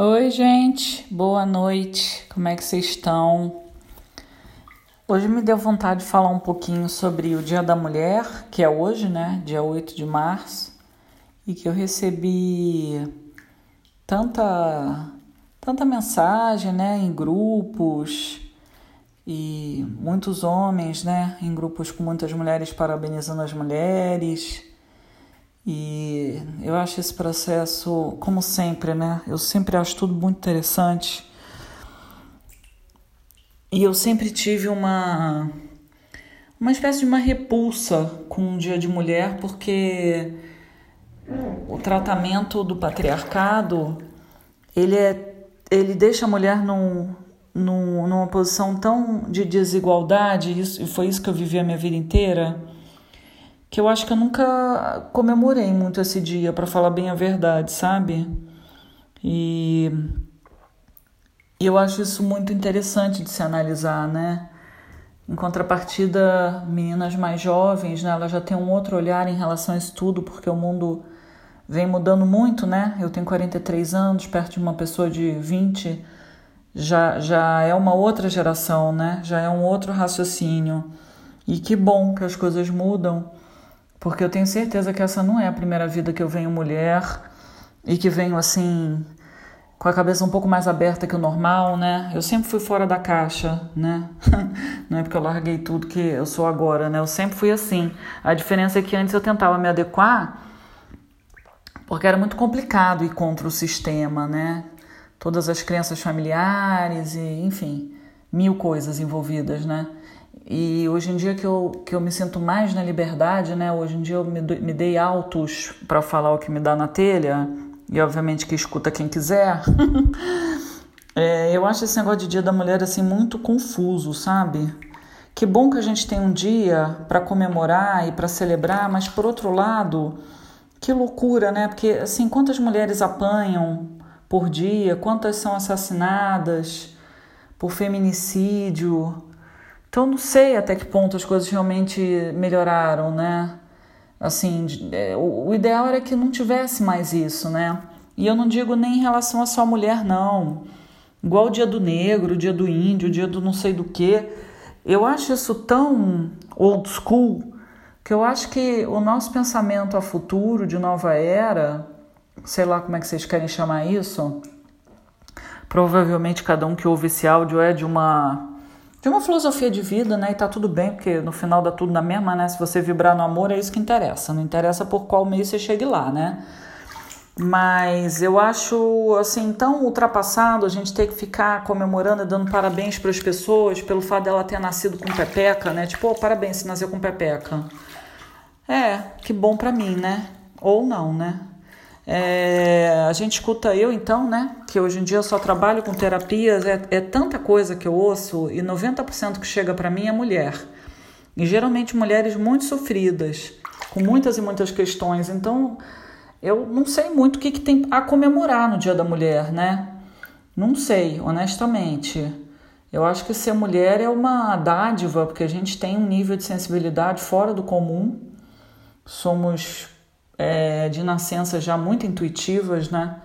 Oi, gente, boa noite, como é que vocês estão? Hoje me deu vontade de falar um pouquinho sobre o Dia da Mulher, que é hoje, né, dia 8 de março, e que eu recebi tanta, tanta mensagem, né, em grupos, e muitos homens, né, em grupos com muitas mulheres parabenizando as mulheres, e eu acho esse processo, como sempre, né? Eu sempre acho tudo muito interessante. E eu sempre tive uma uma espécie de uma repulsa com o Dia de Mulher, porque o tratamento do patriarcado, ele é ele deixa a mulher num, num, numa posição tão de desigualdade, isso, e foi isso que eu vivi a minha vida inteira que eu acho que eu nunca comemorei muito esse dia, para falar bem a verdade, sabe? E eu acho isso muito interessante de se analisar, né? Em contrapartida, meninas mais jovens, né, elas já têm um outro olhar em relação a isso tudo, porque o mundo vem mudando muito, né? Eu tenho 43 anos, perto de uma pessoa de 20, já, já é uma outra geração, né? Já é um outro raciocínio. E que bom que as coisas mudam porque eu tenho certeza que essa não é a primeira vida que eu venho mulher e que venho assim com a cabeça um pouco mais aberta que o normal, né? Eu sempre fui fora da caixa, né? Não é porque eu larguei tudo que eu sou agora, né? Eu sempre fui assim. A diferença é que antes eu tentava me adequar porque era muito complicado ir contra o sistema, né? Todas as crenças familiares e, enfim, mil coisas envolvidas, né? E hoje em dia que eu, que eu me sinto mais na liberdade, né? Hoje em dia eu me, me dei altos para falar o que me dá na telha, e obviamente que escuta quem quiser. é, eu acho esse negócio de Dia da Mulher assim muito confuso, sabe? Que bom que a gente tem um dia para comemorar e para celebrar, mas por outro lado, que loucura, né? Porque assim, quantas mulheres apanham por dia, quantas são assassinadas por feminicídio, então não sei até que ponto as coisas realmente melhoraram, né? Assim, é, o, ideal era que não tivesse mais isso, né? E eu não digo nem em relação a só mulher, não. Igual o dia do negro, o dia do índio, o dia do não sei do que. Eu acho isso tão old school que eu acho que o nosso pensamento a futuro, de nova era, sei lá como é que vocês querem chamar isso, provavelmente cada um que ouve esse áudio é de uma de uma filosofia de vida, né? E tá tudo bem, porque no final dá tudo na mesma, né? Se você vibrar no amor, é isso que interessa. Não interessa por qual meio você chegue lá, né? Mas eu acho assim tão ultrapassado a gente ter que ficar comemorando e dando parabéns para as pessoas pelo fato dela ter nascido com pepeca, né? Tipo, oh, parabéns se nasceu com pepeca. É, que bom para mim, né? Ou não, né? É, a gente escuta eu, então, né? Que hoje em dia eu só trabalho com terapias, é, é tanta coisa que eu ouço e 90% que chega para mim é mulher. E geralmente mulheres muito sofridas, com muitas e muitas questões. Então, eu não sei muito o que, que tem a comemorar no Dia da Mulher, né? Não sei, honestamente. Eu acho que ser mulher é uma dádiva, porque a gente tem um nível de sensibilidade fora do comum. Somos é, de nascença já muito intuitivas, né?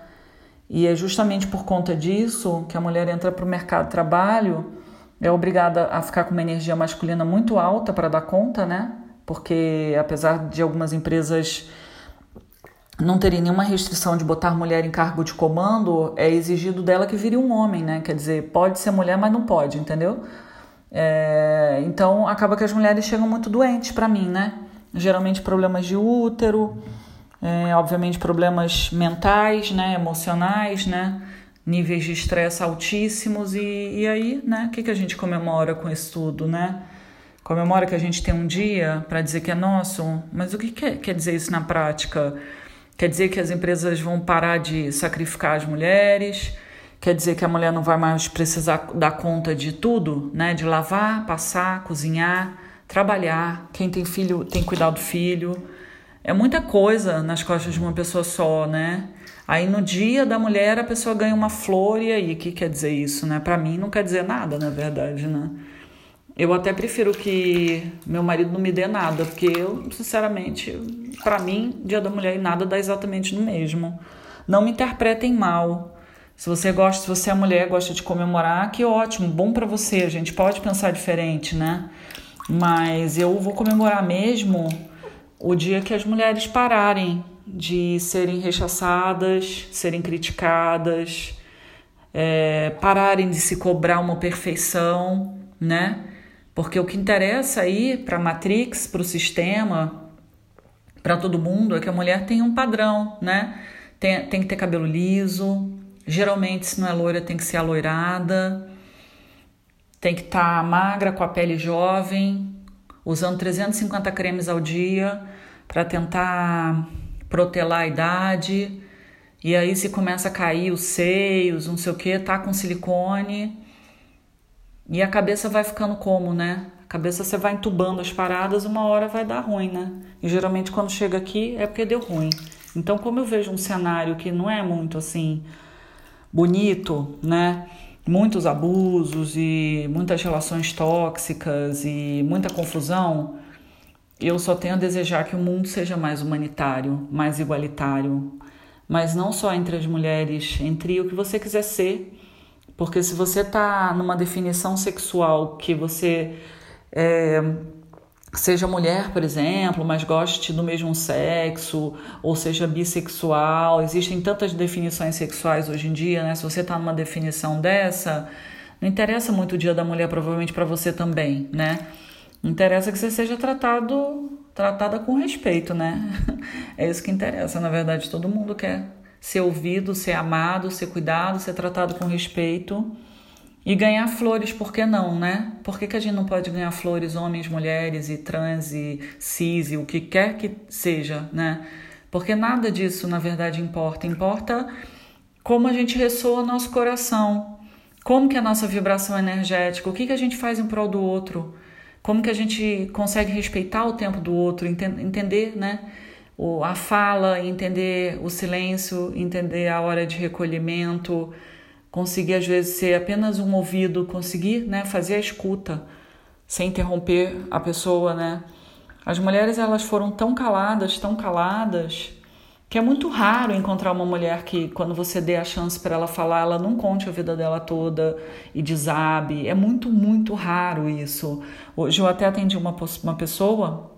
E é justamente por conta disso que a mulher entra para o mercado de trabalho, é obrigada a ficar com uma energia masculina muito alta para dar conta, né? Porque apesar de algumas empresas não terem nenhuma restrição de botar mulher em cargo de comando, é exigido dela que vire um homem, né? Quer dizer, pode ser mulher, mas não pode, entendeu? É, então acaba que as mulheres chegam muito doentes para mim, né? Geralmente problemas de útero, é, obviamente problemas mentais, né, emocionais, né, níveis de estresse altíssimos e, e aí, né, o que, que a gente comemora com isso tudo, né? Comemora que a gente tem um dia para dizer que é nosso, mas o que quer, quer dizer isso na prática? Quer dizer que as empresas vão parar de sacrificar as mulheres? Quer dizer que a mulher não vai mais precisar dar conta de tudo, né? De lavar, passar, cozinhar, trabalhar. Quem tem filho tem que cuidar do filho é muita coisa nas costas de uma pessoa só, né? Aí no dia da mulher a pessoa ganha uma flor e aí, o que quer dizer isso, né? Para mim não quer dizer nada, na verdade, né? Eu até prefiro que meu marido não me dê nada, porque eu, sinceramente, para mim, dia da mulher e nada dá exatamente no mesmo. Não me interpretem mal. Se você gosta, se você é mulher, gosta de comemorar, que ótimo, bom para você. A gente pode pensar diferente, né? Mas eu vou comemorar mesmo o dia que as mulheres pararem de serem rechaçadas, serem criticadas, é, pararem de se cobrar uma perfeição, né? Porque o que interessa aí para a Matrix, para o sistema, para todo mundo é que a mulher tem um padrão, né? Tem, tem que ter cabelo liso, geralmente, se não é loira, tem que ser aloirada, tem que estar tá magra, com a pele jovem, usando 350 cremes ao dia para tentar protelar a idade. E aí se começa a cair os seios, não sei o que, tá com silicone. E a cabeça vai ficando como, né? A cabeça você vai entubando as paradas, uma hora vai dar ruim, né? E geralmente quando chega aqui é porque deu ruim. Então, como eu vejo um cenário que não é muito assim bonito, né? Muitos abusos e muitas relações tóxicas e muita confusão, eu só tenho a desejar que o mundo seja mais humanitário, mais igualitário, mas não só entre as mulheres, entre o que você quiser ser. Porque se você está numa definição sexual que você é, seja mulher, por exemplo, mas goste do mesmo sexo, ou seja bissexual, existem tantas definições sexuais hoje em dia, né? Se você está numa definição dessa, não interessa muito o dia da mulher, provavelmente para você também, né? Interessa que você seja tratado, tratada com respeito, né? É isso que interessa, na verdade, todo mundo quer ser ouvido, ser amado, ser cuidado, ser tratado com respeito e ganhar flores, por que não, né? Por que, que a gente não pode ganhar flores, homens, mulheres e trans e cis e o que quer que seja, né? Porque nada disso, na verdade, importa. Importa como a gente ressoa nosso coração, como que é a nossa vibração energética, o que, que a gente faz em prol do outro como que a gente consegue respeitar o tempo do outro, entender, né? O, a fala, entender o silêncio, entender a hora de recolhimento, conseguir às vezes ser apenas um ouvido, conseguir, né, fazer a escuta sem interromper a pessoa, né? As mulheres elas foram tão caladas, tão caladas, que é muito raro encontrar uma mulher que, quando você dê a chance para ela falar, ela não conte a vida dela toda e desabe. É muito, muito raro isso. Hoje eu até atendi uma, uma pessoa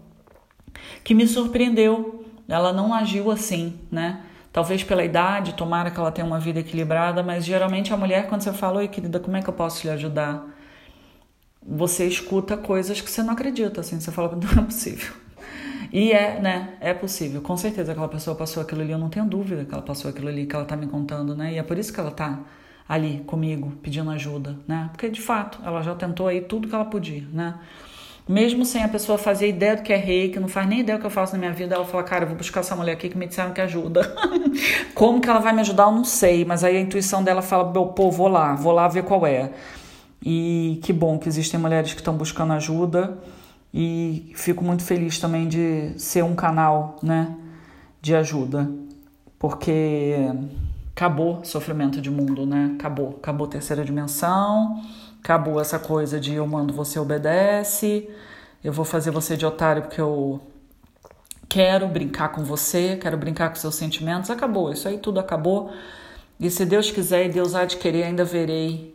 que me surpreendeu. Ela não agiu assim, né? Talvez pela idade, tomara que ela tenha uma vida equilibrada, mas geralmente a mulher, quando você fala, oi querida, como é que eu posso lhe ajudar? Você escuta coisas que você não acredita, assim, você fala, não é possível e é, né? É possível. Com certeza aquela pessoa passou aquilo ali, eu não tenho dúvida que ela passou aquilo ali, que ela tá me contando, né? E é por isso que ela tá ali comigo, pedindo ajuda, né? Porque de fato, ela já tentou aí tudo que ela podia, né? Mesmo sem a pessoa fazer ideia do que é rei, que não faz nem ideia do que eu faço na minha vida, ela fala, cara, eu vou buscar essa mulher aqui que me disseram que ajuda. Como que ela vai me ajudar, eu não sei, mas aí a intuição dela fala, pô, vou lá, vou lá ver qual é. E que bom que existem mulheres que estão buscando ajuda e fico muito feliz também de ser um canal, né, de ajuda, porque acabou sofrimento de mundo, né? Acabou, acabou terceira dimensão, acabou essa coisa de eu mando você obedece, eu vou fazer você de otário porque eu quero brincar com você, quero brincar com seus sentimentos, acabou, isso aí tudo acabou. E se Deus quiser e Deus há de querer, ainda verei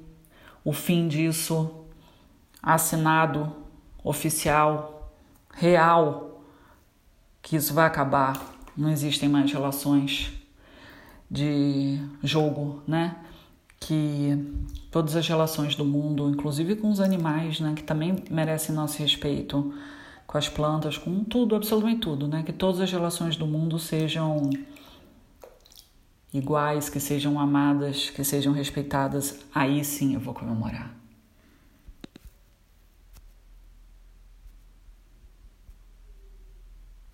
o fim disso assinado oficial, real, que isso vai acabar. Não existem mais relações de jogo, né? Que todas as relações do mundo, inclusive com os animais, né, que também merecem nosso respeito, com as plantas, com tudo, absolutamente tudo, né? Que todas as relações do mundo sejam iguais, que sejam amadas, que sejam respeitadas. Aí sim eu vou comemorar.